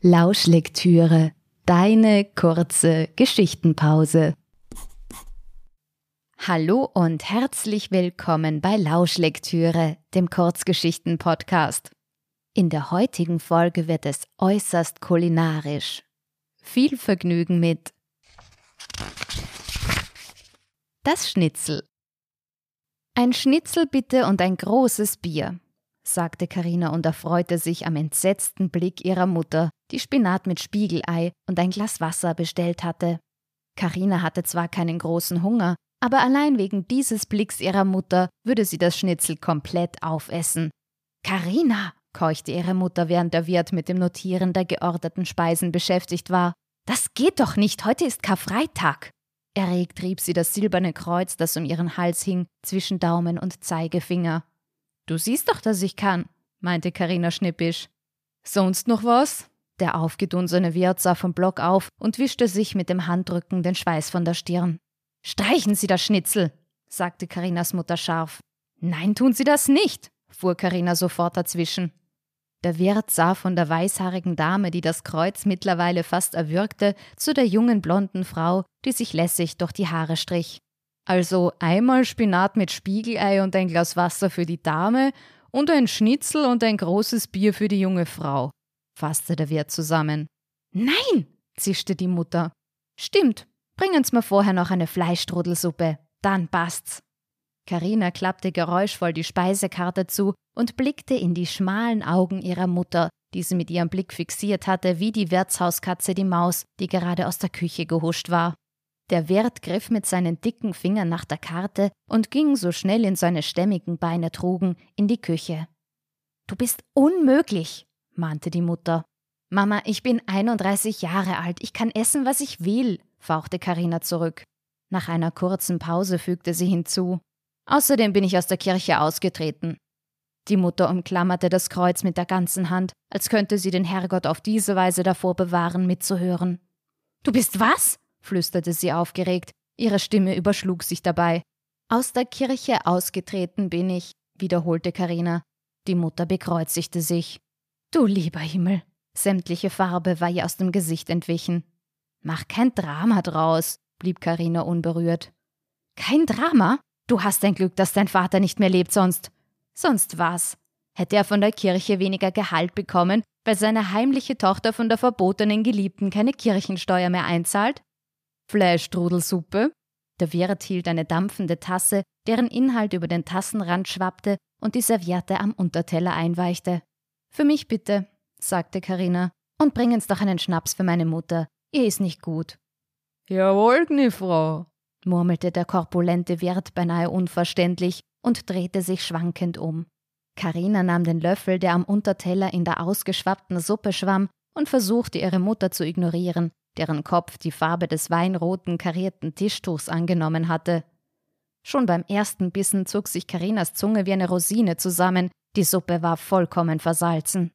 Lauschlektüre, deine kurze Geschichtenpause. Hallo und herzlich willkommen bei Lauschlektüre, dem Kurzgeschichten-Podcast. In der heutigen Folge wird es äußerst kulinarisch. Viel Vergnügen mit Das Schnitzel. Ein Schnitzel bitte und ein großes Bier sagte Karina und erfreute sich am entsetzten Blick ihrer Mutter, die Spinat mit Spiegelei und ein Glas Wasser bestellt hatte. Karina hatte zwar keinen großen Hunger, aber allein wegen dieses Blicks ihrer Mutter würde sie das Schnitzel komplett aufessen. Karina, keuchte ihre Mutter, während der Wirt mit dem Notieren der geordneten Speisen beschäftigt war. Das geht doch nicht, heute ist Karfreitag. Erregt rieb sie das silberne Kreuz, das um ihren Hals hing, zwischen Daumen und Zeigefinger. Du siehst doch, dass ich kann, meinte Karina schnippisch. Sonst noch was? Der aufgedunsene Wirt sah vom Block auf und wischte sich mit dem Handrücken den Schweiß von der Stirn. Streichen Sie das Schnitzel, sagte Karinas Mutter scharf. Nein, tun Sie das nicht, fuhr Karina sofort dazwischen. Der Wirt sah von der weißhaarigen Dame, die das Kreuz mittlerweile fast erwürgte, zu der jungen blonden Frau, die sich lässig durch die Haare strich. Also einmal Spinat mit Spiegelei und ein Glas Wasser für die Dame und ein Schnitzel und ein großes Bier für die junge Frau, fasste der Wirt zusammen. Nein, zischte die Mutter. Stimmt, bringen's mir vorher noch eine Fleischstrudelsuppe, dann passt's. Karina klappte geräuschvoll die Speisekarte zu und blickte in die schmalen Augen ihrer Mutter, die sie mit ihrem Blick fixiert hatte, wie die Wirtshauskatze die Maus, die gerade aus der Küche gehuscht war. Der Wirt griff mit seinen dicken Fingern nach der Karte und ging, so schnell ihn seine stämmigen Beine trugen, in die Küche. Du bist unmöglich, mahnte die Mutter. Mama, ich bin 31 Jahre alt, ich kann essen, was ich will, fauchte Karina zurück. Nach einer kurzen Pause fügte sie hinzu. Außerdem bin ich aus der Kirche ausgetreten. Die Mutter umklammerte das Kreuz mit der ganzen Hand, als könnte sie den Herrgott auf diese Weise davor bewahren, mitzuhören. Du bist was? flüsterte sie aufgeregt, ihre Stimme überschlug sich dabei. Aus der Kirche ausgetreten bin ich, wiederholte Karina. Die Mutter bekreuzigte sich. Du lieber Himmel. Sämtliche Farbe war ihr aus dem Gesicht entwichen. Mach kein Drama draus, blieb Karina unberührt. Kein Drama? Du hast ein Glück, dass dein Vater nicht mehr lebt sonst. Sonst was? Hätte er von der Kirche weniger Gehalt bekommen, weil seine heimliche Tochter von der verbotenen Geliebten keine Kirchensteuer mehr einzahlt? Fleischstrudelsuppe. Der Wirt hielt eine dampfende Tasse, deren Inhalt über den Tassenrand schwappte und die Serviette am Unterteller einweichte. Für mich bitte, sagte Karina, und bringen's doch einen Schnaps für meine Mutter. Ihr ist nicht gut. Jawohl, Frau, murmelte der korpulente Wirt beinahe unverständlich und drehte sich schwankend um. Karina nahm den Löffel, der am Unterteller in der ausgeschwappten Suppe schwamm, und versuchte ihre Mutter zu ignorieren, deren Kopf die Farbe des weinroten karierten Tischtuchs angenommen hatte. Schon beim ersten Bissen zog sich Karinas Zunge wie eine Rosine zusammen, die Suppe war vollkommen versalzen.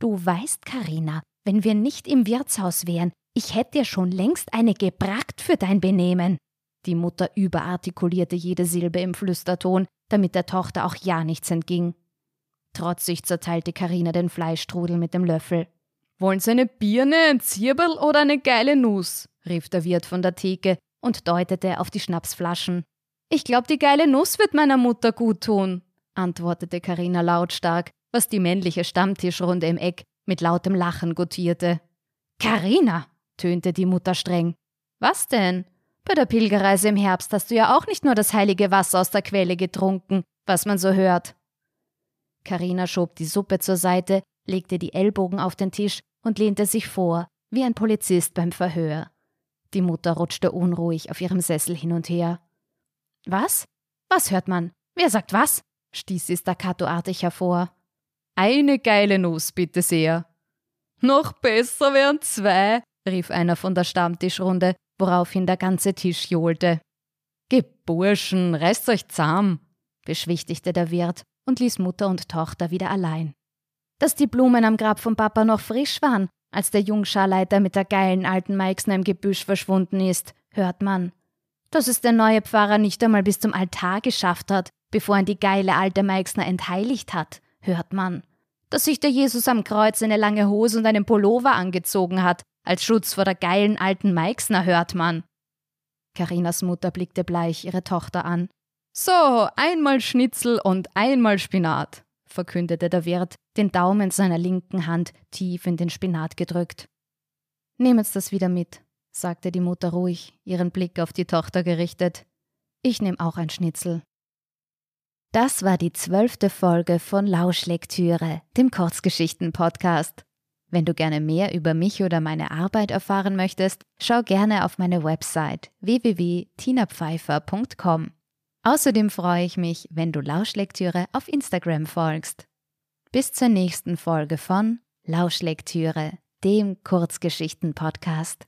Du weißt, Karina, wenn wir nicht im Wirtshaus wären, ich hätte dir schon längst eine gebrackt für dein Benehmen. Die Mutter überartikulierte jede Silbe im Flüsterton, damit der Tochter auch ja nichts entging. Trotzig zerteilte Karina den Fleischstrudel mit dem Löffel. Wollen Sie eine Birne, ein Zirberl oder eine geile Nuss? rief der Wirt von der Theke und deutete auf die Schnapsflaschen. Ich glaube, die geile Nuss wird meiner Mutter gut tun, antwortete Karina lautstark, was die männliche Stammtischrunde im Eck mit lautem Lachen gutierte. Karina, tönte die Mutter streng. Was denn? Bei der Pilgerreise im Herbst hast du ja auch nicht nur das heilige Wasser aus der Quelle getrunken, was man so hört. Karina schob die Suppe zur Seite, legte die Ellbogen auf den Tisch und lehnte sich vor, wie ein Polizist beim Verhör. Die Mutter rutschte unruhig auf ihrem Sessel hin und her. Was? Was hört man? Wer sagt was? stieß sie staccatoartig hervor. Eine geile Nuss, bitte sehr. Noch besser wären zwei, rief einer von der Stammtischrunde, woraufhin der ganze Tisch johlte. Geburschen, reißt euch zahm, beschwichtigte der Wirt und ließ Mutter und Tochter wieder allein dass die Blumen am Grab von Papa noch frisch waren, Als der Jungscharleiter mit der geilen alten Meixner im Gebüsch verschwunden ist, hört man. Dass es der neue Pfarrer nicht einmal bis zum Altar geschafft hat, bevor ihn die geile alte Meixner entheiligt hat, hört man. Dass sich der Jesus am Kreuz eine lange Hose und einen Pullover angezogen hat, als Schutz vor der geilen alten Meixner, hört man. Karinas Mutter blickte bleich ihre Tochter an. So, einmal Schnitzel und einmal Spinat, verkündete der Wirt, den Daumen seiner linken Hand tief in den Spinat gedrückt. Nehmet's das wieder mit, sagte die Mutter ruhig, ihren Blick auf die Tochter gerichtet. Ich nehme auch ein Schnitzel. Das war die zwölfte Folge von Lauschlektüre, dem Kurzgeschichten-Podcast. Wenn du gerne mehr über mich oder meine Arbeit erfahren möchtest, schau gerne auf meine Website www.tinapfeifer.com. Außerdem freue ich mich, wenn du Lauschlektüre auf Instagram folgst. Bis zur nächsten Folge von Lauschlektüre, dem Kurzgeschichten-Podcast.